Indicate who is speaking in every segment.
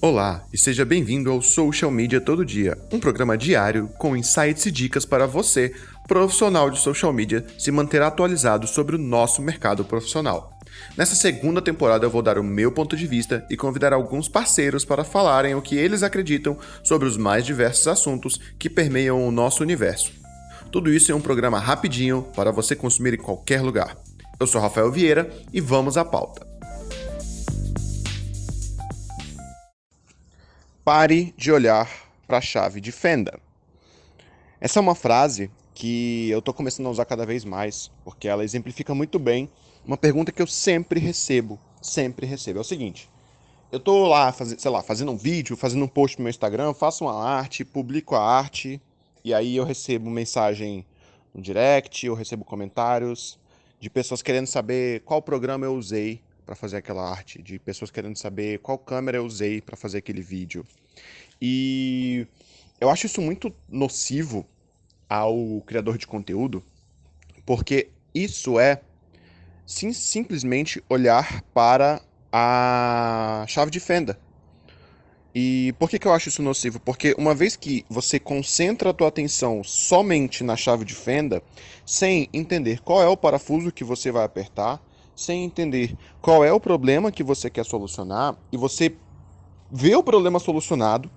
Speaker 1: Olá e seja bem-vindo ao Social Media Todo Dia, um programa diário com insights e dicas para você, profissional de social media, se manter atualizado sobre o nosso mercado profissional. Nessa segunda temporada eu vou dar o meu ponto de vista e convidar alguns parceiros para falarem o que eles acreditam sobre os mais diversos assuntos que permeiam o nosso universo. Tudo isso em um programa rapidinho para você consumir em qualquer lugar. Eu sou Rafael Vieira e vamos à pauta. Pare de olhar para a chave de fenda. Essa é uma frase que eu estou começando a usar cada vez mais, porque ela exemplifica muito bem uma pergunta que eu sempre recebo, sempre recebo. É o seguinte: eu estou lá, faz, sei lá, fazendo um vídeo, fazendo um post no meu Instagram, faço uma arte, publico a arte, e aí eu recebo mensagem no direct, eu recebo comentários de pessoas querendo saber qual programa eu usei para fazer aquela arte, de pessoas querendo saber qual câmera eu usei para fazer aquele vídeo. E eu acho isso muito nocivo ao criador de conteúdo, porque isso é sim, simplesmente olhar para a chave de fenda. E por que, que eu acho isso nocivo? Porque uma vez que você concentra a tua atenção somente na chave de fenda, sem entender qual é o parafuso que você vai apertar, sem entender qual é o problema que você quer solucionar e você vê o problema solucionado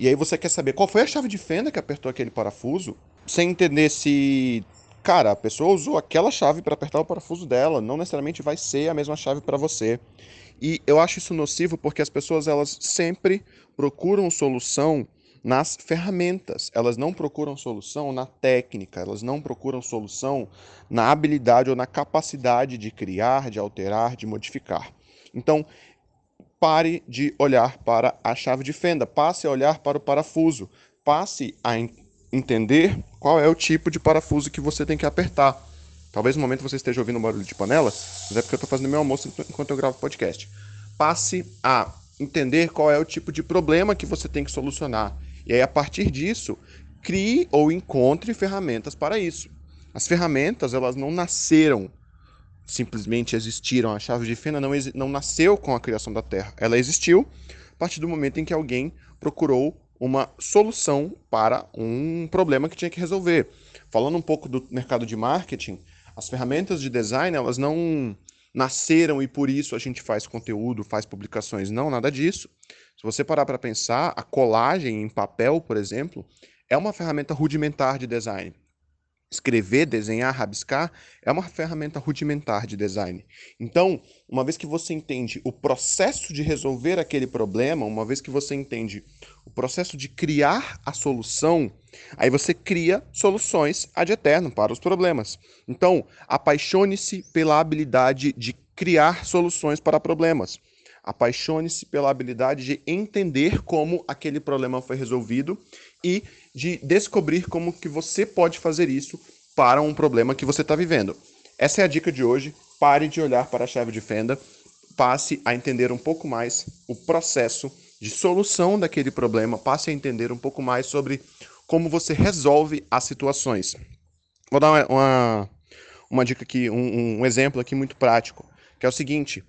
Speaker 1: e aí você quer saber qual foi a chave de fenda que apertou aquele parafuso, sem entender se, cara, a pessoa usou aquela chave para apertar o parafuso dela, não necessariamente vai ser a mesma chave para você. E eu acho isso nocivo porque as pessoas elas sempre procuram solução nas ferramentas. Elas não procuram solução na técnica, elas não procuram solução na habilidade ou na capacidade de criar, de alterar, de modificar. Então, pare de olhar para a chave de fenda, passe a olhar para o parafuso, passe a entender qual é o tipo de parafuso que você tem que apertar. Talvez no momento você esteja ouvindo um barulho de panela, mas é porque eu estou fazendo meu almoço enquanto eu gravo podcast. Passe a entender qual é o tipo de problema que você tem que solucionar. E aí, a partir disso, crie ou encontre ferramentas para isso. As ferramentas, elas não nasceram, simplesmente existiram. A chave de fenda não, não nasceu com a criação da Terra. Ela existiu a partir do momento em que alguém procurou uma solução para um problema que tinha que resolver. Falando um pouco do mercado de marketing, as ferramentas de design, elas não nasceram e por isso a gente faz conteúdo, faz publicações. Não, nada disso. Se você parar para pensar, a colagem em papel, por exemplo, é uma ferramenta rudimentar de design. Escrever, desenhar, rabiscar é uma ferramenta rudimentar de design. Então, uma vez que você entende o processo de resolver aquele problema, uma vez que você entende o processo de criar a solução, aí você cria soluções ad eterno para os problemas. Então, apaixone-se pela habilidade de criar soluções para problemas. Apaixone-se pela habilidade de entender como aquele problema foi resolvido e de descobrir como que você pode fazer isso para um problema que você está vivendo. Essa é a dica de hoje. Pare de olhar para a chave de fenda, passe a entender um pouco mais o processo de solução daquele problema, passe a entender um pouco mais sobre como você resolve as situações. Vou dar uma, uma, uma dica aqui, um, um exemplo aqui muito prático, que é o seguinte.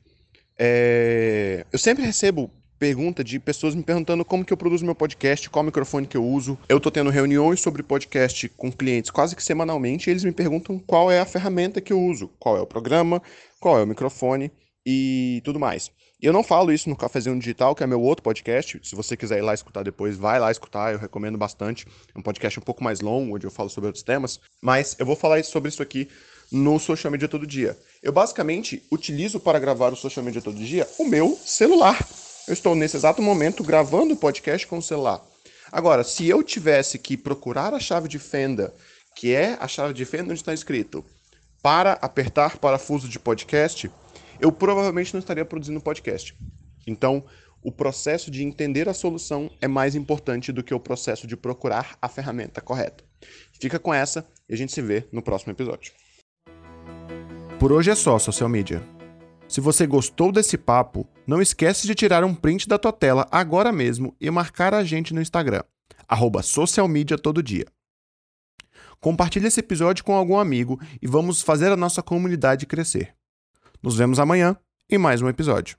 Speaker 1: É... Eu sempre recebo pergunta de pessoas me perguntando como que eu produzo meu podcast, qual microfone que eu uso. Eu tô tendo reuniões sobre podcast com clientes quase que semanalmente e eles me perguntam qual é a ferramenta que eu uso, qual é o programa, qual é o microfone e tudo mais. Eu não falo isso no Cafezinho Digital, que é meu outro podcast. Se você quiser ir lá escutar depois, vai lá escutar, eu recomendo bastante. É um podcast um pouco mais longo, onde eu falo sobre outros temas. Mas eu vou falar sobre isso aqui no Social Media Todo Dia. Eu basicamente utilizo para gravar o Social Media Todo Dia o meu celular. Eu estou nesse exato momento gravando o podcast com o celular. Agora, se eu tivesse que procurar a chave de fenda, que é a chave de fenda onde está escrito para apertar parafuso de podcast, eu provavelmente não estaria produzindo podcast. Então, o processo de entender a solução é mais importante do que o processo de procurar a ferramenta correta. Fica com essa e a gente se vê no próximo episódio. Por hoje é só, social media. Se você gostou desse papo, não esquece de tirar um print da tua tela agora mesmo e marcar a gente no Instagram, arroba todo dia. Compartilhe esse episódio com algum amigo e vamos fazer a nossa comunidade crescer. Nos vemos amanhã em mais um episódio.